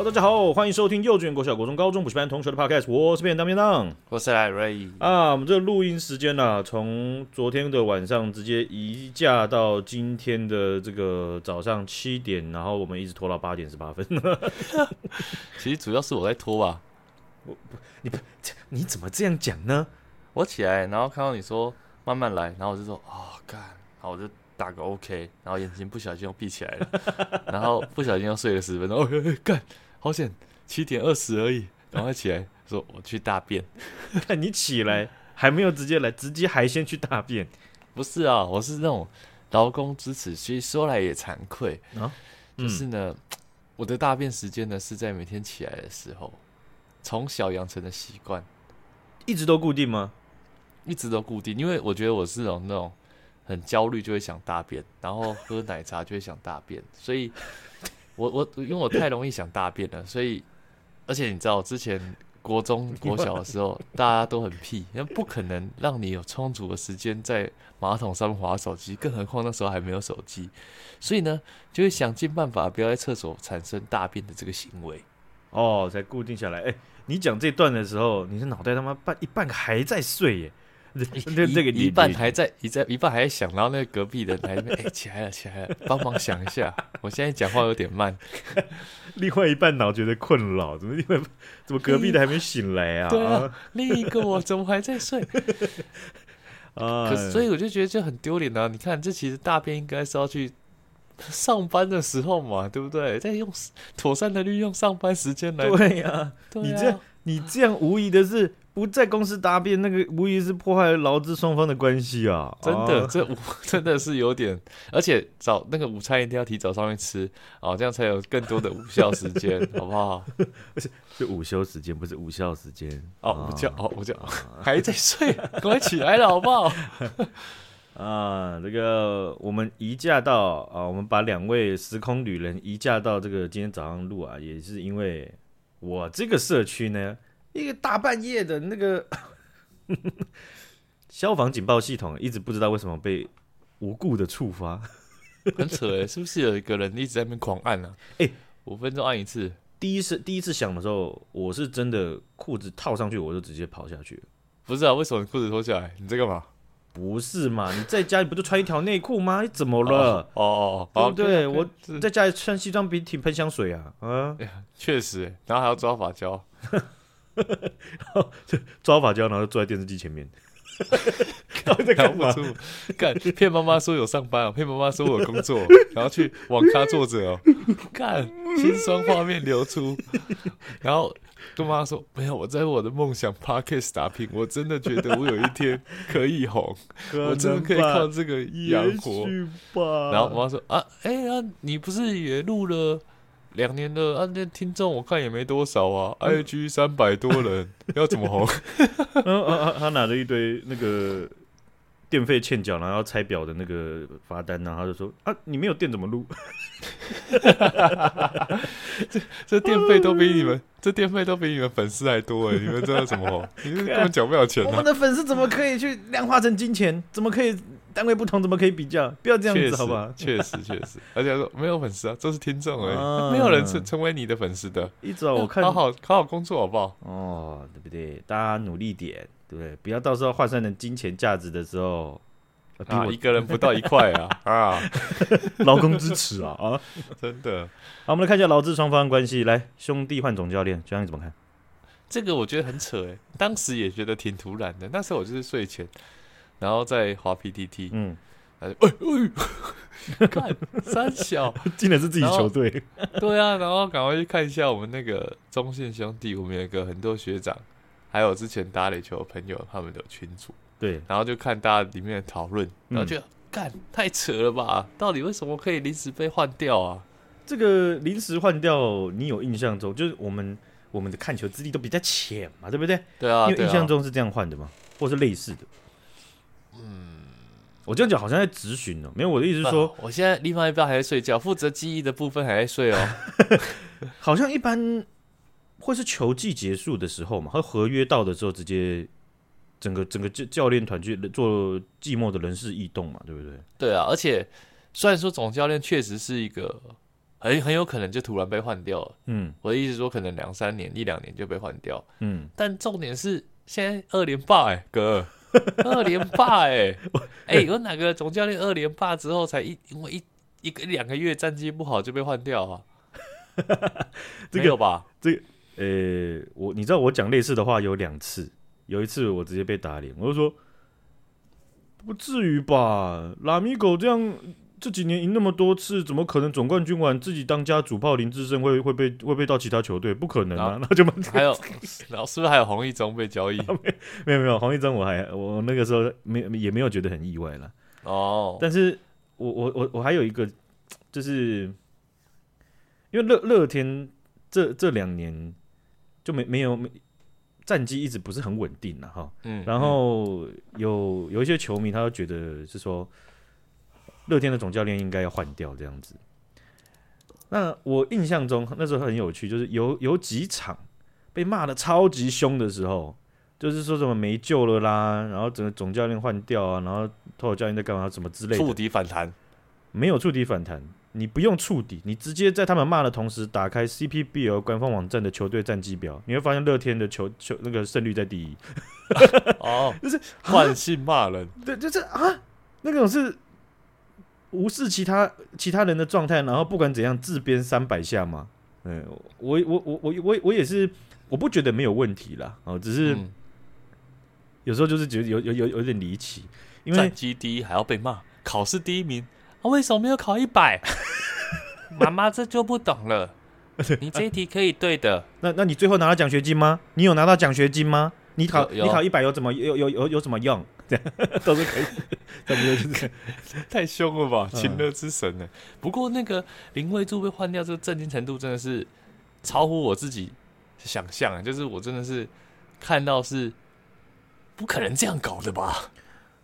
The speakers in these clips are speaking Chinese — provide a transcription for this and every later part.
Hello，大家好，欢迎收听幼稚园、国小、国中、高中补习班同学的 Podcast，我是便当便当，我是赖瑞啊。我们这个录音时间呢、啊，从昨天的晚上直接移驾到今天的这个早上七点，然后我们一直拖到八点十八分。其实主要是我在拖吧，我不，你不，你怎么这样讲呢？我起来，然后看到你说慢慢来，然后我就说哦，干，然后我就打个 OK，然后眼睛不小心又闭起来了，然后不小心又睡了十分钟，哦，干。好险，七点二十而已，赶快起来，说我去大便。看 你起来还没有直接来，直接还先去大便？不是啊，我是那种劳工之耻，其实说来也惭愧啊。就是呢，嗯、我的大便时间呢是在每天起来的时候，从小养成的习惯，一直都固定吗？一直都固定，因为我觉得我是那种那种很焦虑就会想大便，然后喝奶茶就会想大便，所以。我我因为我太容易想大便了，所以而且你知道，之前国中 国小的时候，大家都很屁，那不可能让你有充足的时间在马桶上面滑手机，更何况那时候还没有手机，所以呢，就会想尽办法不要在厕所产生大便的这个行为，哦，才固定下来。哎、欸，你讲这段的时候，你的脑袋他妈半一半个还在睡耶。这这个一半还在，一在一半还在想，然后那个隔壁的人还在哎、欸、起来了起来了，帮忙想一下。我现在讲话有点慢，另外一半脑觉得困扰，怎么因为怎么隔壁的还没醒来啊？对啊，另一个我怎么还在睡？啊，所以我就觉得就很丢脸啊！你看，这其实大便应该是要去 上班的时候嘛，对不对？在用妥善的利用上班时间来。对呀、啊，你这样你这样无疑的是。不在公司答辩，那个无疑是破坏劳资双方的关系啊！真的，这午 真的是有点，而且早那个午餐一定要提早上去吃哦，这样才有更多的午休时间，好不好？不是，是午休时间，不是午休时间哦。午觉哦，午 觉还在睡，赶快起来了，好不好？啊，这个我们移驾到啊，我们把两位时空旅人移驾到这个今天早上录啊，也是因为我这个社区呢。一个大半夜的那个 消防警报系统一直不知道为什么被无故的触发，很扯诶，是不是有一个人一直在那边狂按呢？啊？哎，五分钟按一次。第一次第一次响的时候，我是真的裤子套上去，我就直接跑下去了。不是啊，为什么你裤子脱下来？你在干嘛？不是嘛？你在家里不就穿一条内裤吗？你怎么了？哦哦哦，对不对？我在家里穿西装笔挺喷香水啊啊！确实，然后还要抓发胶。抓发胶，然后坐在电视机前面，在干嘛？干骗妈妈说有上班哦，骗妈妈说我有工作，然后去网咖坐着哦，干心酸画面流出，然后跟妈妈说没有，我在我的梦想 Podcast 打拼，我真的觉得我有一天可以红，我真的可以靠这个养活。然后妈妈说啊，哎、欸、呀、啊，你不是也录了？两年了，啊，那听众我看也没多少啊，IG 三百多人，要怎么红？嗯啊，他拿着一堆那个电费欠缴，然后要拆表的那个罚单，然后他就说啊，你没有电怎么录？这这电费都比你们，这电费都比你们粉丝还多哎，你们知道怎么红？你们根本缴不了钱。我们的粉丝怎么可以去量化成金钱？怎么可以？单位不同，怎么可以比较？不要这样子，好吧？确实，确实，而且说没有粉丝啊，这是听众而已，啊、没有人成成为你的粉丝的。一早我看，好好好好工作好不好？哦，对不对？大家努力点，对不对？不要到时候换算成金钱价值的时候，啊，一个人不到一块啊 啊！劳工支持啊啊！真的。好，我们来看一下劳资双方关系。来，兄弟换总教练，教练怎么看？这个我觉得很扯哎，当时也觉得挺突然的。那时候我就是睡前。然后再滑 PTT，嗯，哎哎，看三小，竟然是自己球队，对啊，然后赶快去看一下我们那个中线兄弟，我们有一个很多学长，还有之前打垒球的朋友，他们的群组，对，然后就看大家里面的讨论，然后就干、嗯、太扯了吧，到底为什么可以临时被换掉啊？这个临时换掉，你有印象中就是我们我们的看球资历都比较浅嘛，对不对？对啊，因为印象中是这样换的嘛，或是类似的。嗯，我这样讲好像在质询哦，没有，我的意思是说，我现在另外一半还在睡觉，负责记忆的部分还在睡哦。好像一般会是球季结束的时候嘛，和合约到的时候，直接整个整个教教练团去做季末的人事异动嘛，对不对？对啊，而且虽然说总教练确实是一个很很有可能就突然被换掉了。嗯我的意思说，可能两三年、一两年就被换掉。嗯，但重点是，现在二连霸哎、哥，二连霸哎、哎、有哪个总教练二连霸之后才一因为一一个一两个月战绩不好就被换掉啊？这个吧？呃，我你知道我讲类似的话有两次，有一次我直接被打脸，我就说不至于吧，拉米狗这样这几年赢那么多次，怎么可能总冠军完自己当家主炮林志胜会会被会被到其他球队？不可能啊！那就还有，然后是不是还有黄一中被交易？没有没有黄一中，我还我那个时候没也没有觉得很意外啦。哦，但是我我我我还有一个，就是因为乐乐天这这两年就没没有没战绩一直不是很稳定了哈。嗯，然后有有一些球迷他都觉得是说，乐天的总教练应该要换掉这样子。那我印象中那时候很有趣，就是有有几场被骂的超级凶的时候，就是说什么没救了啦，然后整个总教练换掉啊，然后托尔教练在干嘛什么之类的，触底反弹，没有触底反弹，你不用触底，你直接在他们骂的同时，打开 CPBL 官方网站的球队战绩表，你会发现乐天的球球那个胜率在第一。哦，就是惯性骂人，对，就是啊，那种是无视其他其他人的状态，然后不管怎样自编三百下嘛。嗯，我我我我我我也是，我不觉得没有问题啦，哦，只是嗯，有时候就是觉得有有有有点离奇，因战为绩第一还要被骂，考试第一名啊，为什么没有考一百？妈妈这就不懂了，你这一题可以对的，那那你最后拿到奖学金吗？你有拿到奖学金吗？你考你考一百有怎么有有有有什么用？这 样都是可以，差不多就是 太凶了吧，嗯情乐之神呢？不过那个林威柱被换掉，这个震惊程度真的是超乎我自己想象啊，就是我真的是看到是不可能这样搞的吧？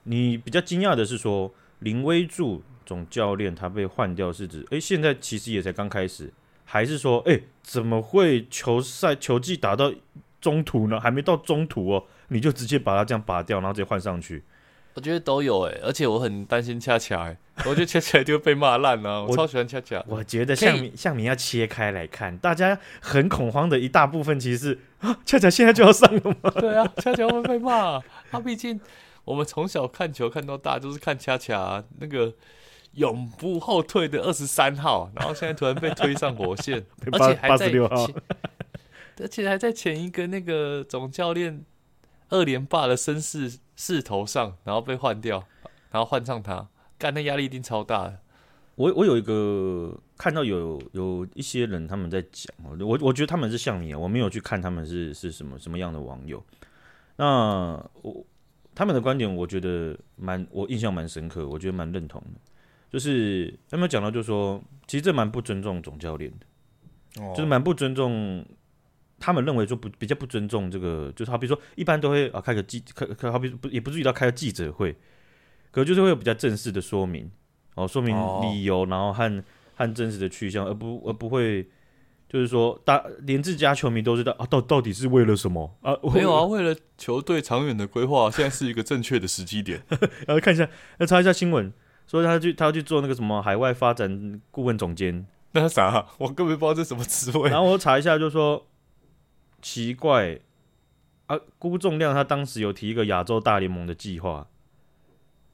你比较惊讶的是说林威柱总教练他被换掉是指，哎、现在其实也才刚开始，还是说，哎、怎么会球赛球技打到中途呢？还没到中途哦，你就直接把它这样拔掉，然后直接换上去？我觉得都有哎、而且我很担心恰恰哎，我觉得恰恰就会被骂烂了，我我超喜欢恰恰。我觉得可以向明向明要切开来看，大家很恐慌的一大部分其实是啊，恰恰现在就要上了吗？对啊，恰恰会被骂、他毕竟我们从小看球看到大，就是看恰恰、啊、那个永不后退的二十三号，然后现在突然被推上火线，而且还在86号前，而且还在前一个那个总教练二连霸的声势势头上，然后被换掉，然后换上他，干那压力一定超大的。我我有一个看到有有一些人他们在讲，我我觉得他们是像你啊，我没有去看他们是是什么什么样的网友。那我他们的观点，我觉得蛮我印象蛮深刻，我觉得蛮认同的。就是他们讲到，就是说其实这蛮不尊重总教练的，哦就是蛮不尊重。他们认为就不比较不尊重这个，就是好比说一般都会啊开个记开开好比不也不至于到开个记者会，可就是会有比较正式的说明。哦，说明理由，然后和和真实的去向，而不而不会就是说大连自家球迷都知道啊，到到底是为了什么啊？没有啊，为了球队长远的规划，现在是一个正确的时机点。然 后看一下，要查一下新闻，说他去他要去做那个什么海外发展顾问总监，那是啥？我根本不知道这什么职位。然后我查一下，就说奇怪啊，辜仲亮他当时有提一个亚洲大联盟的计划。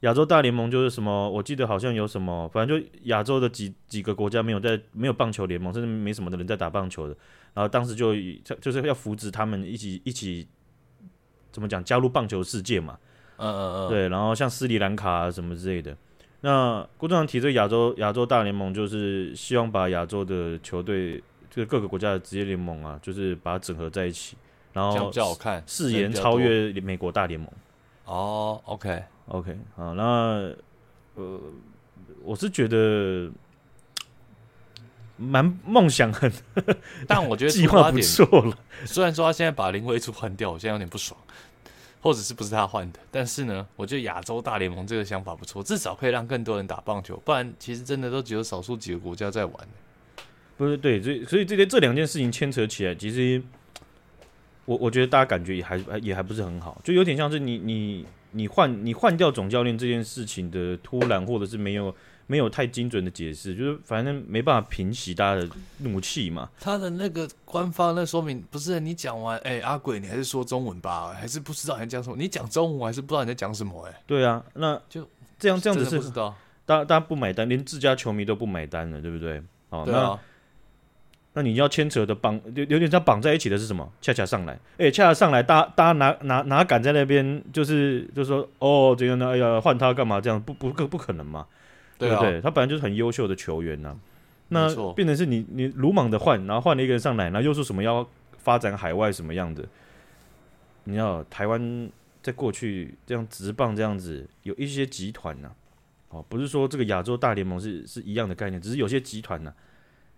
亚洲大联盟就是什么？我记得好像有什么，反正就亚洲的几几个国家没有在没有棒球联盟，甚至没什么的人在打棒球的。然后当时就就是要扶植他们一起一起怎么讲加入棒球世界嘛。嗯嗯嗯，对，然后像斯里兰卡啊什么之类的。那辜仲谅提这个亚洲亚洲大联盟，就是希望把亚洲的球队，就是各个国家的职业联盟啊，就是把它整合在一起，然后比较好看，誓言超越美国大联盟。哦，OK。OK，好，那呃，我是觉得蛮梦想很，但我觉得 计划不错了。虽然说他现在把林威柱换掉，我现在有点不爽，或者是不是他换的？但是呢，我觉得亚洲大联盟这个想法不错，至少可以让更多人打棒球。不然，其实真的都只有少数几个国家在玩。不是对，所以所以这些这两件事情牵扯起来，其实我我觉得大家感觉也还也还不是很好，就有点像是你你你换你换掉总教练这件事情的突然，或者是没有没有太精准的解释，就是反正没办法平息大家的怒气嘛。他的那个官方那说明不是你讲完，哎、欸，阿鬼，你还是说中文吧，还是不知道你在讲什么？你讲中文还是不知道你在讲什么、欸？哎，对啊，那就这样这样子是不知道，大家大家不买单，连自家球迷都不买单了，对不对？哦，啊。那你要牵扯的绑有有点像绑在一起的是什么？恰恰上来，哎、欸，恰恰上来，大家大家哪哪哪敢在那边就是就是说哦，这样呢？哎呀，换他干嘛？这样不不不不可能嘛？对不对？他本来就是很优秀的球员呐、啊。那变成是你你鲁莽的换，然后换了一个人上来，然后又说什么要发展海外什么样的？你要台湾在过去这样直棒这样子，有一些集团呐，哦，不是说这个亚洲大联盟是是一样的概念，只是有些集团呐。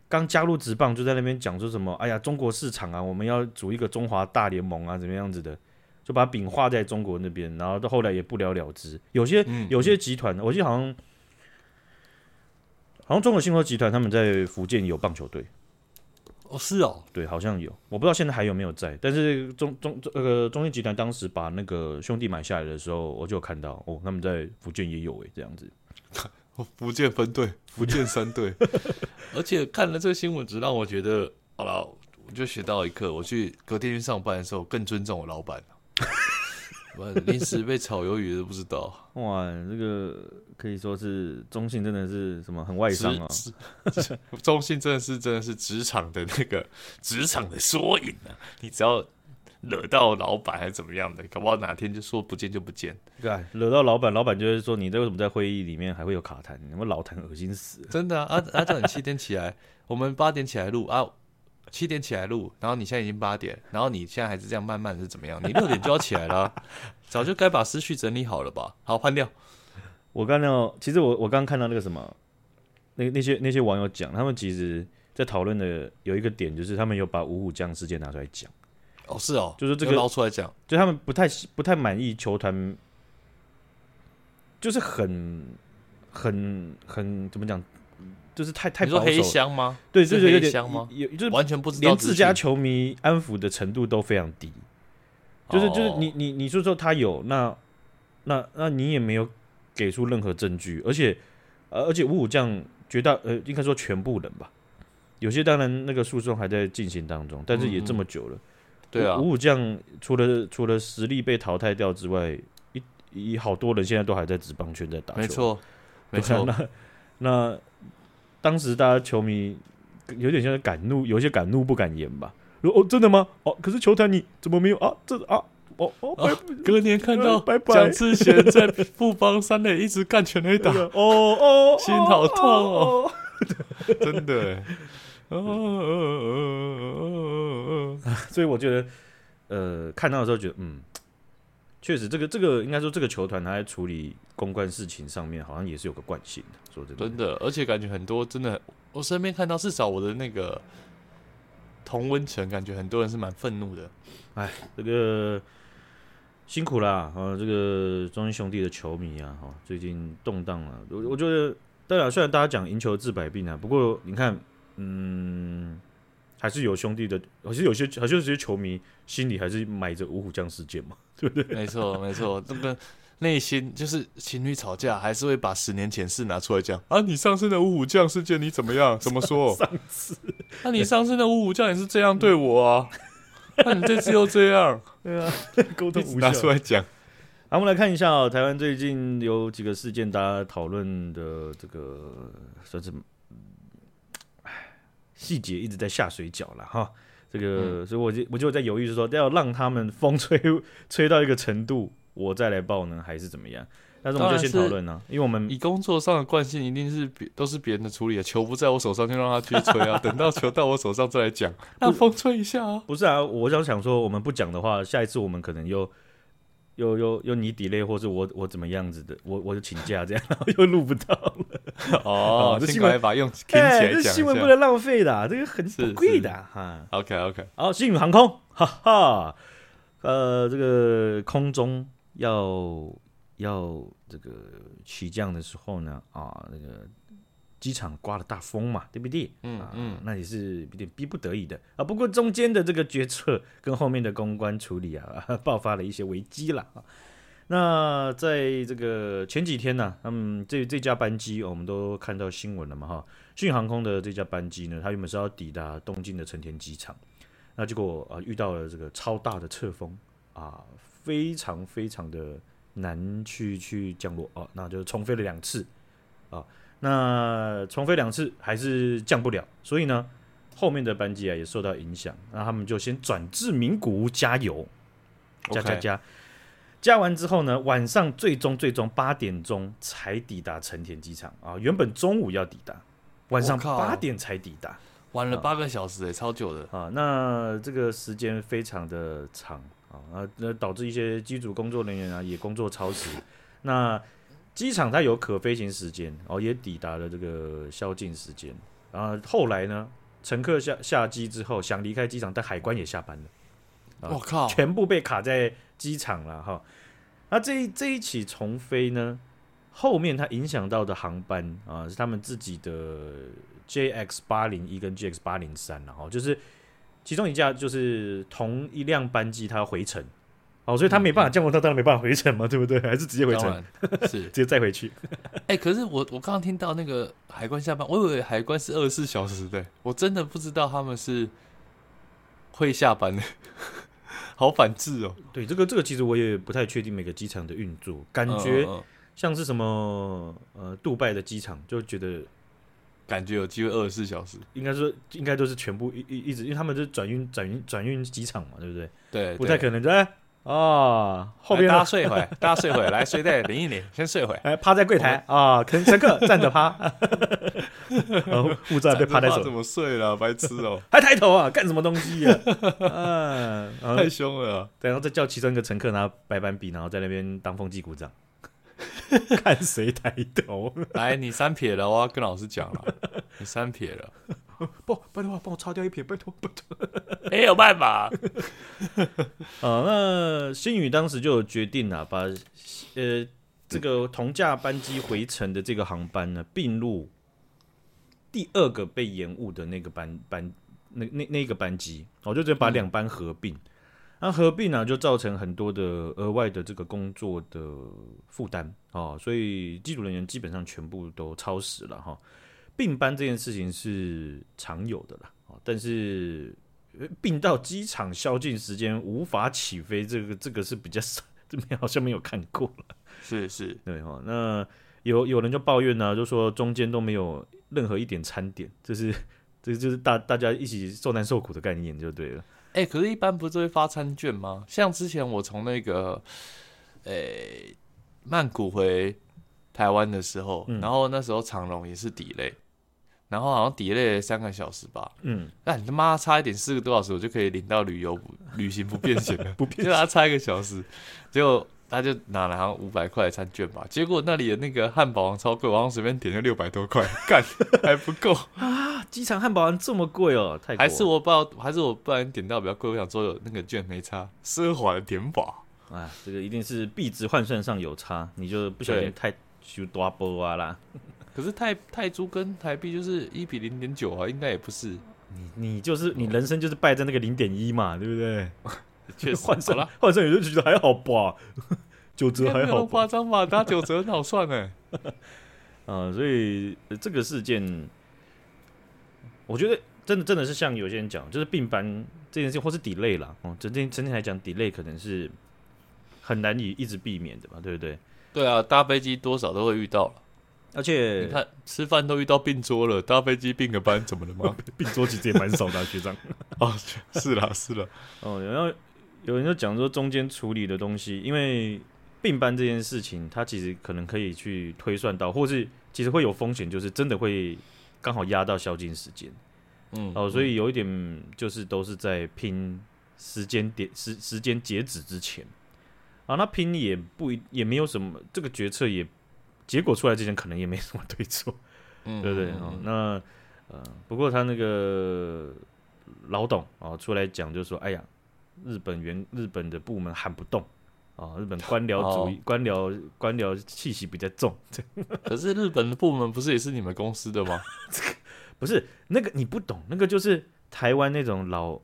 刚加入职棒就在那边讲说什么？哎呀，中国市场啊，我们要组一个中华大联盟啊，怎么样子的？就把饼画在中国那边，然后到后来也不了了之。有些有些集团，我记得好像好像中国信托集团他们在福建有棒球队。哦，是哦，对，好像有，我不知道现在还有没有在。但是中中那个中信集团当时把那个兄弟买下来的时候，我就有看到哦，他们在福建也有诶，这样子。福建分队，福建三队，而且看了这个新闻，只让我觉得，好了，我就学到一课。我去隔天去上班的时候，更尊重我老板。我临时被炒鱿鱼都不知道。哇，这个可以说是中信真的是什么很外伤啊！中信真的是真的是职场的那个职场的缩影啊！你只要。惹到老板还是怎么样的？搞不好哪天就说不见就不见。对，惹到老板，老板就会说：“你这为什么在会议里面还会有卡痰？你们老痰恶心死了！”真的啊！啊，叫你七点起来，我们八点起来录啊，七点起来录，然后你现在已经八点，然后你现在还是这样慢慢是怎么样？你六点就要起来了，早就该把思绪整理好了吧？好，换掉。我刚刚其实我我刚刚看到那个什么，那那些那些网友讲，他们其实在讨论的有一个点，就是他们有把五虎将事件拿出来讲。哦，是哦，就是这个捞出来讲，就他们不太不太满意球团，就是很很很怎么讲，就是太太保守。黑箱吗？对，就是有点香吗？有就是完全不知道，连自家球迷安抚的程度都非常低。就是就是你你你说说他有，那那那你也没有给出任何证据，而且呃而且五五将绝大呃应该说全部人吧，有些当然那个诉讼还在进行当中，但是也这么久了。嗯对啊，五五将除了除了实力被淘汰掉之外，一一好多人现在都还在职棒圈在打球。没错，没错。那那当时大家球迷有点像敢怒，有些敢怒不敢言吧？说哦，真的吗？哦，可是球坛你怎么没有啊？这啊，哦哦，啊、隔年看到蒋志贤在富邦三垒一直干全垒打，哦哦，心好痛哦，真的。哦哦哦哦，所以我觉得，呃，看到的时候觉得，嗯，确实，这个这个应该说，这个球团他在处理公关事情上面，好像也是有个惯性的。说真的，真的，而且感觉很多真的，我身边看到，至少我的那个同温层，感觉很多人是蛮愤怒的。哎，这个辛苦啦，啊，这个中英兄弟的球迷啊，哈，最近动荡了。我我觉得，当然，虽然大家讲赢球治百病啊，不过你看。嗯，还是有兄弟的，还是有些，还是有些球迷心里还是埋着五虎将事件嘛，对不对？没错，没错，这个内心就是情侣吵架，还是会把十年前事拿出来讲啊。你上次的五虎将事件你怎么样？怎么说？上次，那、啊、你上次的五虎将也是这样对我啊？那、啊、你这次又这样？对啊，沟通无拿出来讲。好，我们来看一下哦，台湾最近有几个事件，大家讨论的这个算是。细节一直在下水饺了哈，这个，嗯、所以我就我就在犹豫，是说要让他们风吹 吹到一个程度，我再来报呢，还是怎么样？但是我们就先讨论呢，因为我们以工作上的惯性，一定是别都是别人的处理啊，球不在我手上就让他去吹啊，等到球到我手上再来讲，让风吹一下啊。不是啊，我想想说，我们不讲的话，下一次我们可能又。又又又你 delay，或是我我怎么样子的，我我就请假这样，然后又录不到了。哦，这新闻把用听起来讲，这新闻不能浪费的，这个很宝贵的哈。OK OK，好，星宇航空，哈哈，呃，这个空中要要这个起降的时候呢，啊，那个。机场刮了大风嘛，对不对？嗯嗯、啊，那也是有点逼不得已的啊。不过中间的这个决策跟后面的公关处理啊，爆发了一些危机了啊。那在这个前几天呢、啊，他们这这架班机、哦，我们都看到新闻了嘛，哈，讯航空的这架班机呢，它原本是要抵达东京的成田机场，那结果啊遇到了这个超大的侧风啊，非常非常的难去去降落啊，那就重飞了两次啊，那重飞两次还是降不了，所以呢，后面的班机啊也受到影响，那他们就先转至名古屋加油，加加加。加完之后呢，晚上最终最终八点钟才抵达成田机场啊！原本中午要抵达，晚上八点才抵达，晚了八个小时诶、欸，超久的啊！那这个时间非常的长啊，那导致一些机组工作人员啊也工作超时。那机场它有可飞行时间哦，也抵达了这个宵禁时间。啊后后来呢，乘客下下机之后想离开机场，但海关也下班了。我靠！全部被卡在机场了哈。那这一这一起重飞呢，后面它影响到的航班啊，是他们自己的 JX 八零一跟 JX 八零三，然后就是其中一架就是同一辆班机，它要回程，哦，所以他没办法降落，他当然没办法回程嘛，对不对？还是直接回程，是 直接再回去。哎、欸，可是我我刚刚听到那个海关下班，我以为海关是二十四小时的，我真的不知道他们是会下班的。好反制哦！对，这个这个其实我也不太确定每个机场的运作，感觉像是什么呃，杜拜的机场，就觉得感觉有机会二十四小时，应该说应该都是全部一一一直，因为他们是转运转运转运机场嘛，对不对？对，不太可能在。啊，后边大家睡会，大家睡会，来睡袋领一领，先睡会，哎，趴在柜台啊，乘乘客站着趴，然后护照被趴在手，怎么睡了？白痴哦，还抬头啊，干什么东西呀？嗯，太凶了，然后再叫其中一个乘客拿白板笔，然后在那边当风纪鼓掌，看谁抬头。来，你三撇了，我要跟老师讲了，你三撇了。不，拜托，帮我擦掉一撇，拜托，拜托，没 有办法。啊，那新宇当时就有决定了，把呃这个同架班机回程的这个航班呢并入第二个被延误的那个班班那那那个班机，我就直接把两班合并。那、合并呢，就造成很多的额外的这个工作的负担啊，所以机组人员基本上全部都超时了哈。并班这件事情是常有的啦，但是病到机场宵禁时间无法起飞，这个这个是比较少，这边好像没有看过了。是是，对哈。那有有人就抱怨呢、啊，就说中间都没有任何一点餐点，就是这就是大大家一起受难受苦的概念就对了。哎、欸，可是，一般不是会发餐券吗？像之前我从那个，诶、欸，曼谷回台湾的时候，嗯、然后那时候长荣也是 delay。然后好像 delay 了三个小时吧，嗯，那你他妈差一点四个多小时，我就可以领到旅游旅行不便险了，不便险，就他差一个小时，结果他就拿了好像五百块的餐券吧，结果那里的那个汉堡王超贵，我好像随便点就六百多块，干还不够。啊！机场汉堡王这么贵哦，太还是我不知道，还是我不然点到比较贵，我想说有那个券没差，奢华的点法。啊，这个一定是币值换算上有差，你就不小心太修多波啊啦。可是泰泰铢跟台币就是一比零点九啊，应该也不是。你你就是你人生就是败在那个零点一嘛，对不对？确实换算了，换算也就觉得还好吧，九折还好。夸张吧？打九折很好算呢。啊，所以这个事件，我觉得真的真的是像有些人讲，就是并班这件事情，或是 delay 啦。哦，整天整体来讲，delay 可能是很难以一直避免的嘛，对不对？对啊，搭飞机多少都会遇到了。而且你看，吃饭都遇到病桌了，搭飞机并个班怎么了吗？病桌其实也蛮少的，学长。哦，是啦，是啦。哦，然后有人就讲说，中间处理的东西，因为并班这件事情，它其实可能可以去推算到，或是其实会有风险，就是真的会刚好压到宵禁时间。嗯，哦，所以有一点就是都是在拼时间点时时间截止之前。啊，那拼也不一也没有什么这个决策也。结果出来之前可能也没什么对错，嗯，对不对？哦，那呃，不过他那个老董啊出来讲，就说：“哎呀，日本原日本的部门喊不动啊，日本官僚主义、官僚官僚气息比较重。”可是日本的部门不是也是你们公司的吗？不是那个你不懂，那个就是台湾那种老，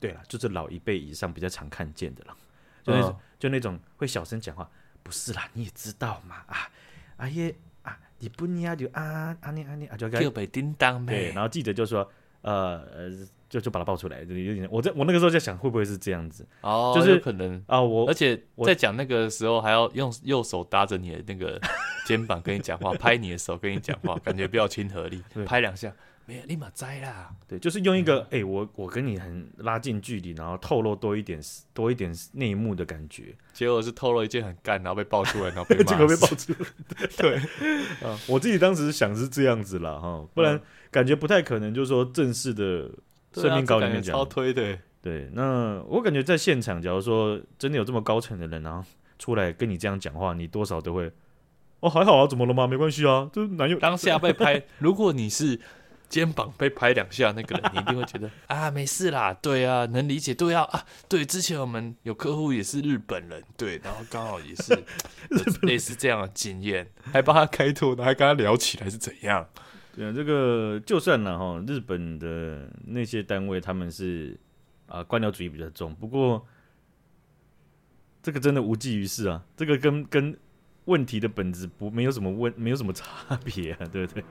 对了，就是老一辈以上比较常看见的了。就那种、嗯、就那种会小声讲话，不是啦，你也知道嘛啊，啊耶啊，你不捏啊就啊啊捏啊捏啊就给被叮当对，然后记者就说呃呃。就就把他爆出来，就有点。我在我那个时候在想，会不会是这样子？哦，就是可能啊，我而且在讲那个时候，还要用右手搭着你的那个 肩膀跟你讲话，拍你的手跟你讲话，感觉比较亲和力。拍两下，没有立马摘啦。对，就是用一个哎、欸，我我跟你很拉近距离，然后透露多一点多一点内幕的感觉。结果是透露一件很干，然后被爆出来，然后被 结果被爆出来。对啊，我自己当时想是这样子啦，哈，不然感觉不太可能，就是说正式的。声明稿里面讲超推的，对，那我感觉在现场，假如说真的有这么高层的人，然后出来跟你这样讲话，你多少都会，哦，还好啊，怎么了吗？没关系啊，就男友当下被拍，如果你是肩膀被拍两下那个人，你一定会觉得 啊，没事啦，对啊，能理解，对啊，啊，对，之前我们有客户也是日本人，对，然后刚好也是 类似这样的经验，还帮他开拓，还跟他聊起来是怎样。对啊，这个就算了哈，日本的那些单位他们是啊官僚主义比较重，不过这个真的无济于事啊，这个跟跟问题的本质不没有什么问，没有什么差别啊，对不对？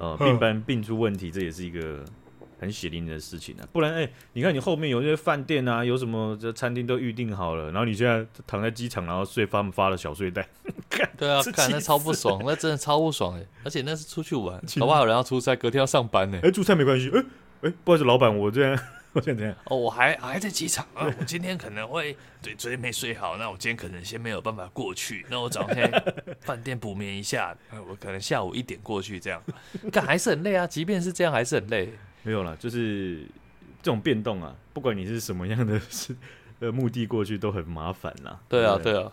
哦、呃，病班病出问题，这也是一个。很血淋淋的事情啊，不然哎、欸，你看你后面有些饭店啊，有什么这餐厅都预定好了，然后你现在躺在机场，然后睡发发的小睡袋，对啊，看那超不爽，那真的超不爽哎、欸，而且那是出去玩，好不好有人要出差，隔天要上班呢、欸。哎、欸，出差没关系，哎、欸、哎，不好意思，老板，我这样，我 现在？哦，我还还在机场啊，我今天可能会对昨天没睡好，那我今天可能先没有办法过去，那我早天 饭店补眠一下，我可能下午一点过去这样，但还是很累啊，即便是这样还是很累。没有啦，就是这种变动啊，不管你是什么样的是呃目的过去都很麻烦啦。对啊，对啊。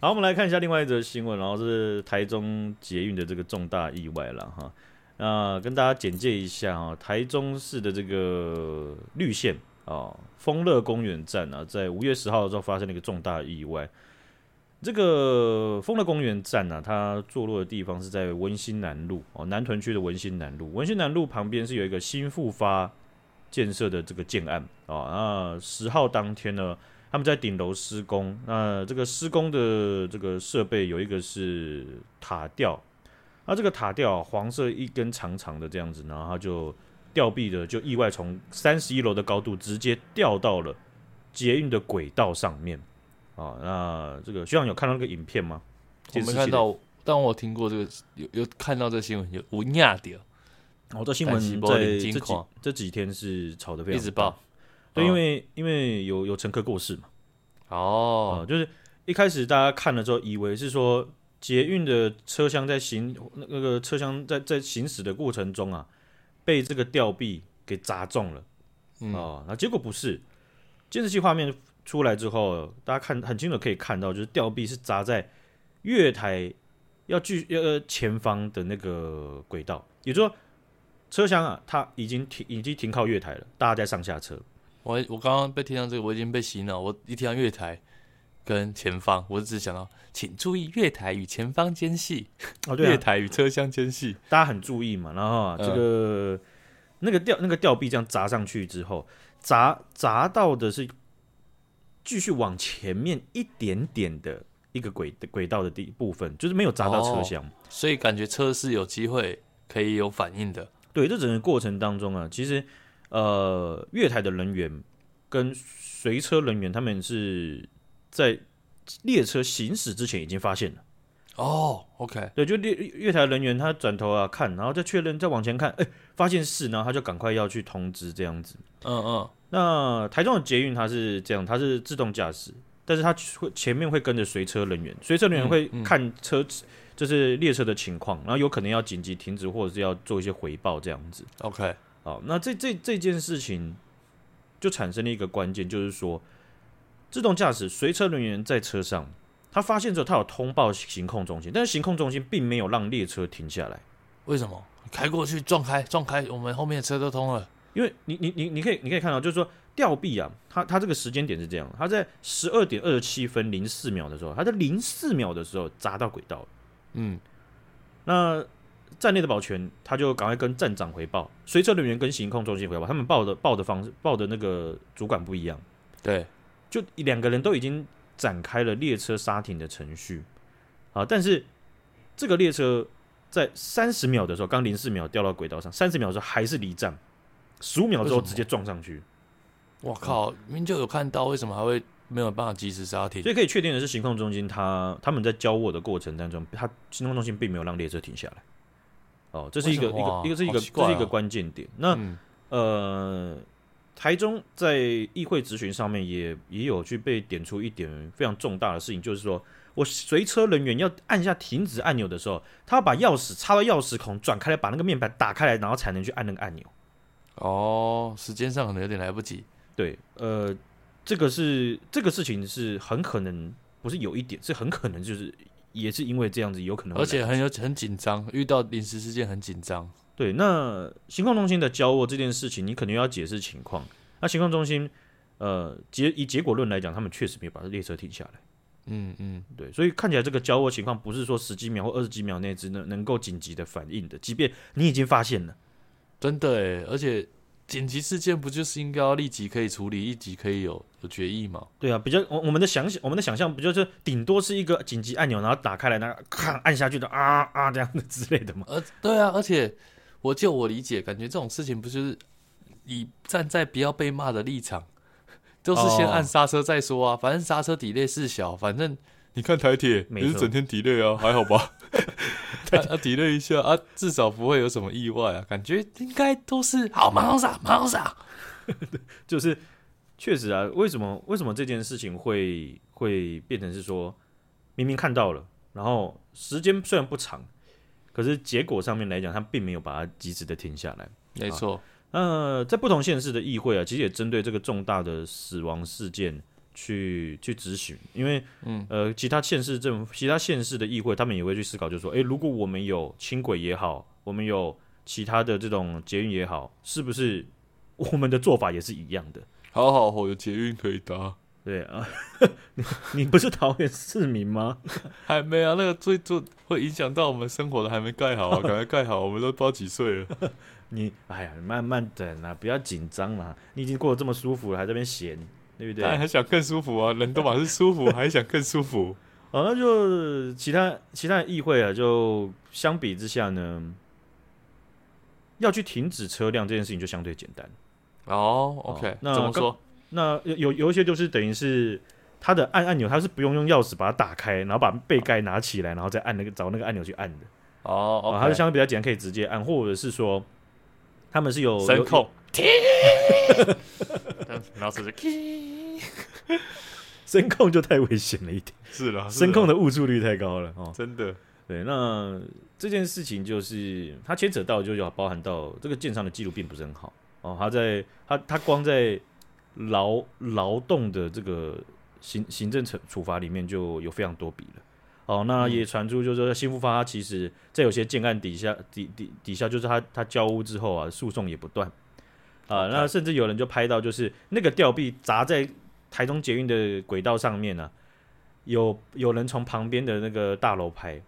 好，我们来看一下另外一则新闻，然后是台中捷运的这个重大意外了哈。那跟大家简介一下啊，台中市的这个绿线啊，丰乐公园站啊，在五月十号的时候发生了一个重大意外。这个丰乐公园站呢、它坐落的地方是在文心南路哦，南屯区的文心南路。文心南路旁边是有一个新复发建设的这个建案啊。那十号当天呢，他们在顶楼施工。那这个施工的这个设备有一个是塔吊，那这个塔吊黄色一根长长的这样子，然后它就吊臂的就意外从三十一楼的高度直接掉到了捷运的轨道上面。啊，那这个学长有看到那个影片吗？我没看到，但我听过这个，有有看到这新闻，有无亚掉。我的新闻在这几这几天是炒的非常一直爆，对，因为因为有有乘客过世嘛。哦，就是一开始大家看了之后，以为是说捷运的车厢在行那个车厢在在行驶的过程中啊，被这个吊臂给砸中了。哦，那结果不是，监视器画面。出来之后，大家看很清楚，可以看到，就是吊臂是砸在月台要距呃前方的那个轨道，也就是说，车厢啊，它已经停，已经停靠月台了，大家在上下车。我我刚刚被听到这个，我已经被洗脑。我一听到月台跟前方，我只想到，请注意月台与前方间隙。哦，对啊，月台与车厢间隙，大家很注意嘛。然后啊，这个、嗯、那个吊那个吊臂这样砸上去之后，砸砸到的是。继续往前面一点点的一个轨轨道的地部分，就是没有砸到车厢，哦，所以感觉车是有机会可以有反应的。对，这整个过程当中啊，其实呃，月台的人员跟随车人员他们是在列车行驶之前已经发现了。哦，OK，对，就月月台人员他转头啊看，然后再确认，再往前看，哎，发现是，然后他就赶快要去通知这样子。嗯嗯。那台中的捷运它是这样，它是自动驾驶，但是它会前面会跟着随车人员，随车人员会看车子，就是列车的情况，然后有可能要紧急停止或者是要做一些回报这样子。OK，好，那这这这件事情就产生了一个关键，就是说自动驾驶随车人员在车上，他发现之后他有通报行控中心，但是行控中心并没有让列车停下来，为什么？开过去撞开撞开，我们后面的车都通了。因为你你你你可以你可以看到，就是说吊臂啊，它它这个时间点是这样，它在十二点二十七分零四秒的时候，它在零四秒的时候砸到轨道。嗯，那站内的保全他就赶快跟站长回报，随车人员跟行控中心回报，他们报的报的方式报的那个主管不一样。对，就两个人都已经展开了列车刹停的程序啊，但是这个列车在三十秒的时候，刚零四秒掉到轨道上，三十秒的时候还是离站，十五秒之后直接撞上去。我靠，明明就有看到，为什么还会没有办法及时刹停？所以可以确定的是，行控中心他他们在交握的过程当中，他行控中心并没有让列车停下来。哦，这是一个一个一个是一个、哦、这是一个关键点。那、嗯、呃，台中在议会质询上面也也有去被点出一点非常重大的事情，就是说我随车人员要按下停止按钮的时候，他要把钥匙插到钥匙孔转开来，把那个面板打开来，然后才能去按那个按钮。哦，时间上可能有点来不及。对，呃，这个是这个事情是很可能不是有一点，是很可能就是也是因为这样子有可能，而且很有很紧张，遇到临时事件很紧张。对，那行控中心的交握这件事情，你肯定要解释情况。那行控中心，呃，结以结果论来讲，他们确实没有把列车停下来。嗯嗯，对，所以看起来这个交握情况不是说十几秒或二十几秒内只能能够紧急的反应的，即便你已经发现了，真的哎，而且。紧急事件不就是应该要立即可以处理，立即可以有有决议吗？对啊，比较我我们的想象，我们的想象不就是顶多是一个紧急按钮，然后打开来，那咔按下去的啊啊这样的之类的吗？呃，对啊，而且我就我理解，感觉这种事情不就是以站在不要被骂的立场，就是先按刹车再说啊，反正刹车 delay 事小，反正。你看台铁也是整天 delay 啊，还好吧？啊 delay 一下啊，至少不会有什么意外啊，感觉应该都是好，马上上，马上上。就是确实啊，为什么为什么这件事情会会变成是说，明明看到了，然后时间虽然不长，可是结果上面来讲，他并没有把它及时的停下来。没错，呃，在不同县市的议会啊，其实也针对这个重大的死亡事件。去去咨询，因为嗯呃，其他县市政府、其他县市的议会，他们也会去思考，就是说，诶，如果我们有轻轨也好，我们有其他的这种捷运也好，是不是我们的做法也是一样的？好好好，有捷运可以搭。对啊，你你不是桃园市民吗？还没啊，那个最最会影响到我们生活的还没盖好啊，赶快盖好，我们都不知道几岁了。你哎呀，慢慢等啊，不要紧张嘛，你已经过得这么舒服了，还在这边闲。对不对？还想更舒服啊！人都嘛是舒服，还想更舒服。哦，那就其他其他的议会啊，就相比之下呢，要去停止车辆这件事情就相对简单。哦，OK，哦，那怎么说？那有有一些就是等于是它的按按钮，它是不用用钥匙把它打开，然后把背盖拿起来，然后再按那个找那个按钮去按的。哦，okay，哦，它是相对比较简单，可以直接按，或者是说他们是有声控。停，然后是声控就太危险了一点，是了，声控的误触率太高了哦，真的。对，那这件事情就是它牵扯到，就要包含到这个舰上的记录并不是很好哦，他在他他光在劳劳动的这个行行政处处罚里面就有非常多笔了。哦，那也传出就是说，新复发其实在有些建案底下底底底下，就是他他交屋之后啊，诉讼也不断。啊，那甚至有人就拍到，就是那个吊臂砸在台中捷运的轨道上面呢、啊。有有人从旁边的那个大楼拍，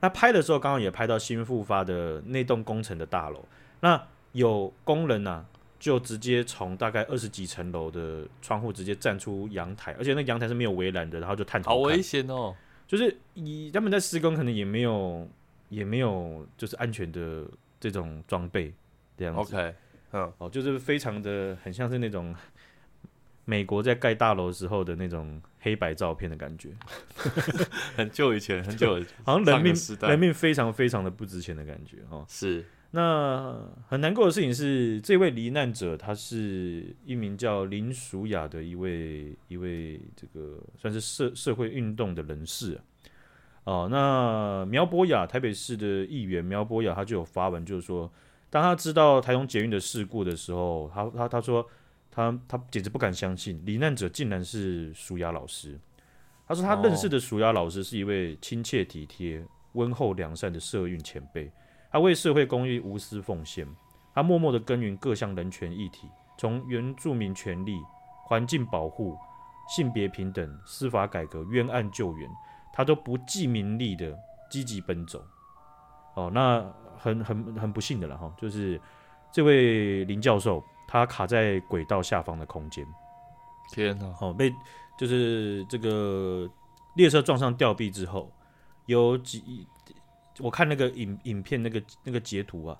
那拍的时候刚好也拍到新复发的那栋工程的大楼。那有工人呢、啊，就直接从大概二十几层楼的窗户直接站出阳台，而且那阳台是没有围栏的，然后就探头。好危险哦！就是以他们在施工，可能也没有也没有就是安全的这种装备这样子。OK。嗯，哦，就是非常的很像是那种美国在盖大楼时候的那种黑白照片的感觉，很久以前，很久以前，好像人命人命非常非常的不值钱的感觉哦。是，那很难过的事情是，这位罹难者他是一名叫林淑雅的一位一位这个算是社社会运动的人士啊。哦，那苗博雅台北市的议员苗博雅他就有发文，就是说。当他知道台中捷运的事故的时候，他他他说他他简直不敢相信罹难者竟然是淑雅老师。他说他认识的淑雅老师是一位亲切体贴、温厚良善的社运前辈，他为社会公益无私奉献，他默默的耕耘各项人权议题，从原住民权利、环境保护、性别平等、司法改革、冤案救援，他都不计名利的积极奔走。哦，那。很很很不幸的了哈，就是这位林教授，他卡在轨道下方的空间，天哪！哦，被就是这个列车撞上吊臂之后，有几我看那个影影片那个那个截图啊，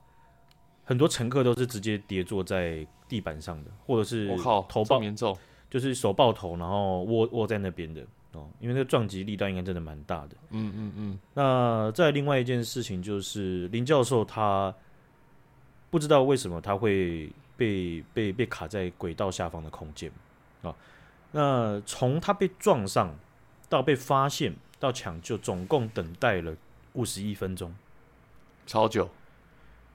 很多乘客都是直接跌坐在地板上的，或者是我靠头爆严重，就是手抱头，然后卧卧在那边的哦，因为那个撞击力道应该真的蛮大的。嗯嗯嗯。那再另外一件事情就是林教授他不知道为什么他会被被被卡在轨道下方的空间啊。那从他被撞上到被发现到抢救，总共等待了五十一分钟，超久。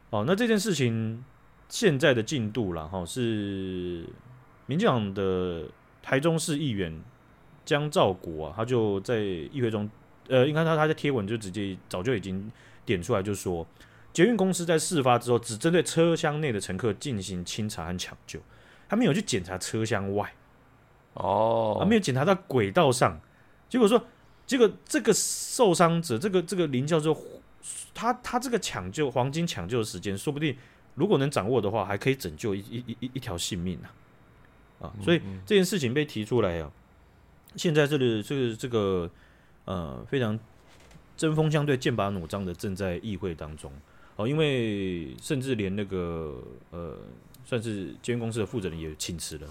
哦，那这件事情现在的进度了哈，是民进党的台中市议员江兆国啊，他就在议会中，呃，应该他他在贴文就直接早就已经点出来，就说捷运公司在事发之后只针对车厢内的乘客进行清查和抢救，他没有去检查车厢外。哦，还没有检查到轨道上，结果说，结果这个受伤者，这个这个林教授，他他这个抢救黄金抢救的时间，说不定如果能掌握的话，还可以拯救一一一一条性命啊！啊，所以这件事情被提出来啊，现在这个这个这个呃非常针锋相对、剑拔弩张的正在议会当中哦，因为甚至连那个呃算是监公司的负责人也请辞了。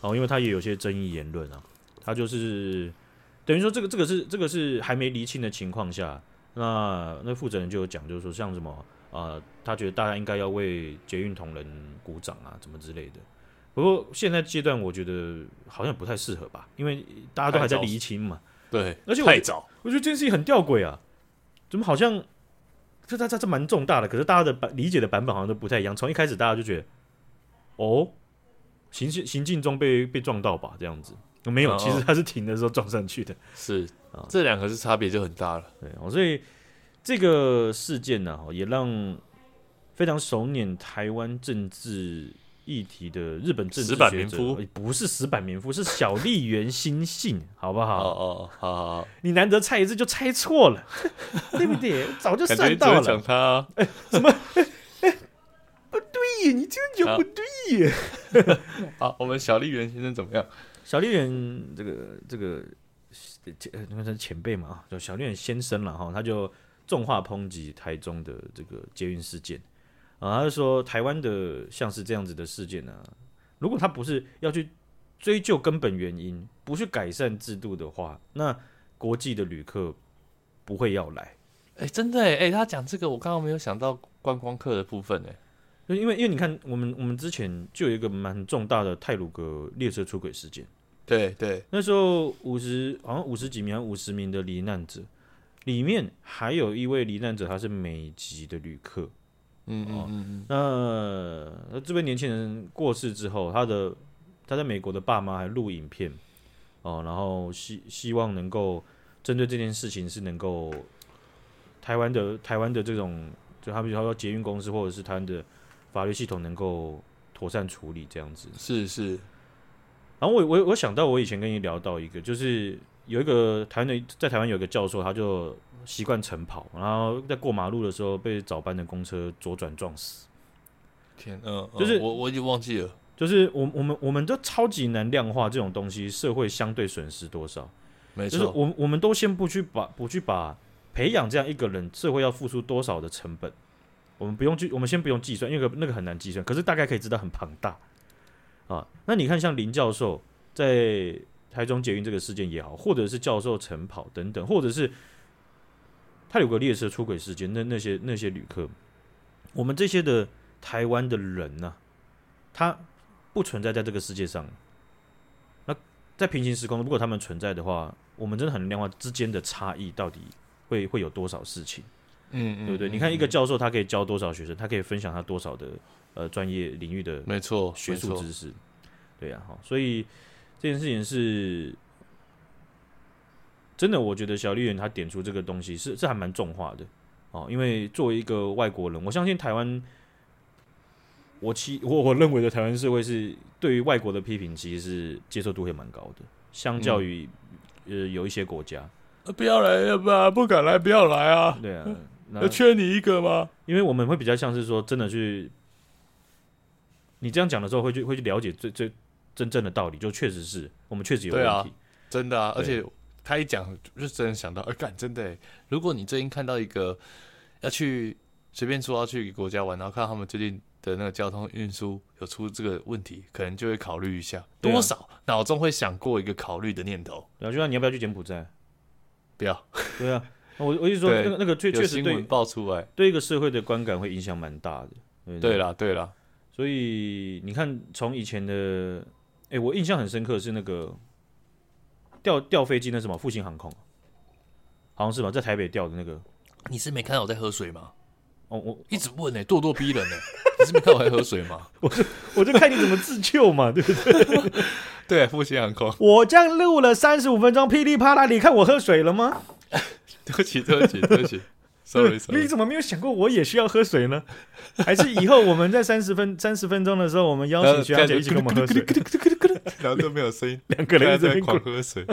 哦，因为他也有些争议言论啊，他就是等于说这个这个是这个是还没厘清的情况下，那那负责人就有讲，就是说像什么啊、呃，他觉得大家应该要为捷运同仁鼓掌啊，怎么之类的。不过现在阶段我觉得好像不太适合吧，因为大家都还在厘清嘛。对，而且我太早，我觉得这件事情很吊诡啊，怎么好像这这这这蛮重大的，可是大家的版理解的版本好像都不太一样。从一开始大家就觉得，哦。行行行进中被被撞到吧，这样子没有，其实他是停的时候撞上去的。是啊，这两个是差别就很大了。对，所以这个事件呢，也让非常熟稔台湾政治议题的日本政治学者，不是石板民夫，是小笠原新信，好不好？哦哦，好好好，你难得猜一次就猜错了，对不对？早就算到了。讲他，哎，什么？不对呀，你这样就不对耶。好，我们小笠原先生怎么样？小笠人这个这个前呃，因为他是前辈嘛啊，叫小笠人先生了哈，他就重话抨击台中的这个捷运事件啊，他就说台湾的像是这样子的事件呢、啊，如果他不是要去追究根本原因，不去改善制度的话，那国际的旅客不会要来。哎、欸，真的哎，哎，他讲这个，我刚刚没有想到观光客的部分哎。因为因为你看，我们我们之前就有一个蛮重大的泰鲁格列车出轨事件，对对，那时候五十好像五十几名、五十名的罹难者，里面还有一位罹难者，他是美籍的旅客，嗯嗯嗯嗯，那那这位年轻人过世之后，他的他在美国的爸妈还录影片，哦，然后希希望能够针对这件事情是能够台湾的台湾的这种，就他比如说捷运公司或者是台湾的。法律系统能够妥善处理这样子。是是，然后我我我想到我以前跟你聊到一个，就是有一个台湾的在台湾有一个教授，他就习惯晨跑，然后在过马路的时候被早班的公车左转撞死。天，嗯，就是我我已经忘记了，就是我我们我们都超级难量化这种东西，社会相对损失多少？没错，就是我我们都先不去把不去把培养这样一个人，社会要付出多少的成本。我们不用去，我们先不用计算，因为那个很难计算。可是大概可以知道很庞大啊。那你看，像林教授在台中捷运这个事件也好，或者是教授晨跑等等，或者是他有个列车出轨事件，那那些那些旅客，我们这些的台湾的人呢、啊，他不存在在这个世界上。那在平行时空，如果他们存在的话，我们真的很量化之间的差异到底会会有多少事情。嗯，嗯，对不对？你看一个教授，他可以教多少学生？他可以分享他多少的呃专业领域的没错学术知识？对呀，哈，所以这件事情是真的。我觉得小绿人他点出这个东西是这还蛮重化的哦。因为作为一个外国人，我相信台湾，我其我我认为的台湾社会是对于外国的批评，其实是接受度会蛮高的，相较于、嗯、呃有一些国家，不要来，要不然不敢来，不要来啊。对啊。那缺你一个吗？因为我们会比较像是说，真的去，你这样讲的时候，会去会去了解最最真正的道理，就确实是我们确实有问题。真的啊，而且他一讲，就真的想到，哎，干，真的，如果你最近看到一个要去随便说要去一个国家玩，然后看到他们最近的那个交通运输有出这个问题，可能就会考虑一下，多少脑中会想过一个考虑的念头。然后就像你要不要去柬埔寨？不要。对啊，我我意思说，那个那个确确实对爆出来，对一个社会的观感会影响蛮大的。对对啦，对啦。所以你看，从以前的，哎，我印象很深刻是那个掉掉飞机，那什么复兴航空，好像是吧，在台北掉的那个。你是没看到我在喝水吗？哦，我一直问呢，咄咄逼人呢。你是没看我在喝水吗？我就我就看你怎么自救嘛，对不对？对，复兴航空。我这样录了三十五分钟，噼里啪啦，你看我喝水了吗？对不起，对不起，对不起。Sorry, sorry. 你怎么没有想过我也需要喝水呢？还是以后我们在三十分三十分钟的时候，我们邀请徐小姐一起跟我们喝水，然后都没有声音，两个人在狂喝水。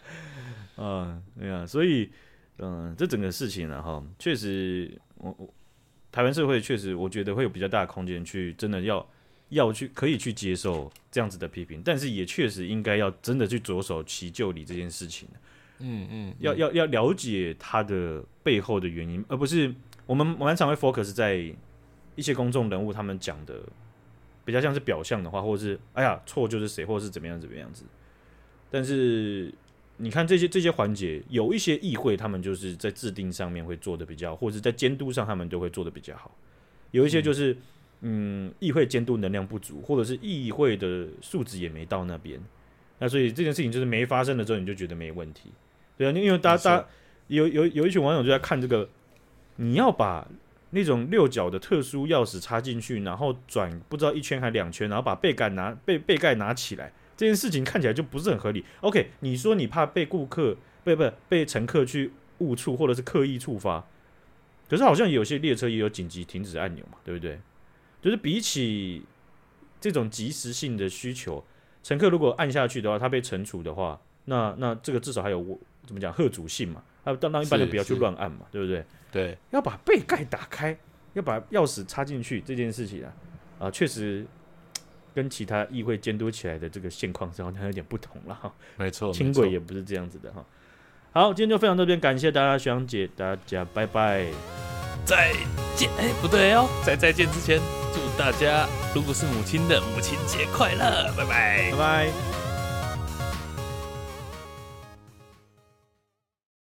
啊，对啊，所以，嗯，这整个事情呢，哈，确实，我我台湾社会确实，我觉得会有比较大的空间去真的要要去可以去接受这样子的批评，但是也确实应该要真的去着手其就理这件事情。嗯嗯，要要要了解他的背后的原因，而不是我们蛮常会 focus 在一些公众人物他们讲的比较像是表象的话，或者是哎呀错就是谁，或者是怎么样怎么样子。但是你看这些这些环节，有一些议会他们就是在制定上面会做的比较，或者是在监督上他们都会做的比较好。有一些就是嗯，议会监督能量不足，或者是议会的素质也没到那边。那所以这件事情就是没发生的时候，你就觉得没问题。对啊，因为大家大家有有有一群网友就在看这个，你要把那种六角的特殊钥匙插进去，然后转不知道一圈还两圈，然后把背盖拿背背盖拿起来，这件事情看起来就不是很合理。OK，你说你怕被顾客被不被乘客去误触或者是刻意触发，可是好像有些列车也有紧急停止按钮嘛，对不对？就是比起这种即时性的需求，乘客如果按下去的话，他被惩处的话，那那这个至少还有我。怎么讲？贺主性嘛，他当当一般就不要去乱按嘛，对不对？对，要把背盖打开，要把钥匙插进去这件事情啊，啊、呃，确实跟其他议会监督起来的这个现况是好像有点不同了哈。没错，轻轨也不是这样子的哈。好，今天就分享到这边，感谢大家，学长姐，大家拜拜，再见。哎，不对哦，在再见之前，祝大家如果是母亲的母亲节快乐，拜拜，拜拜。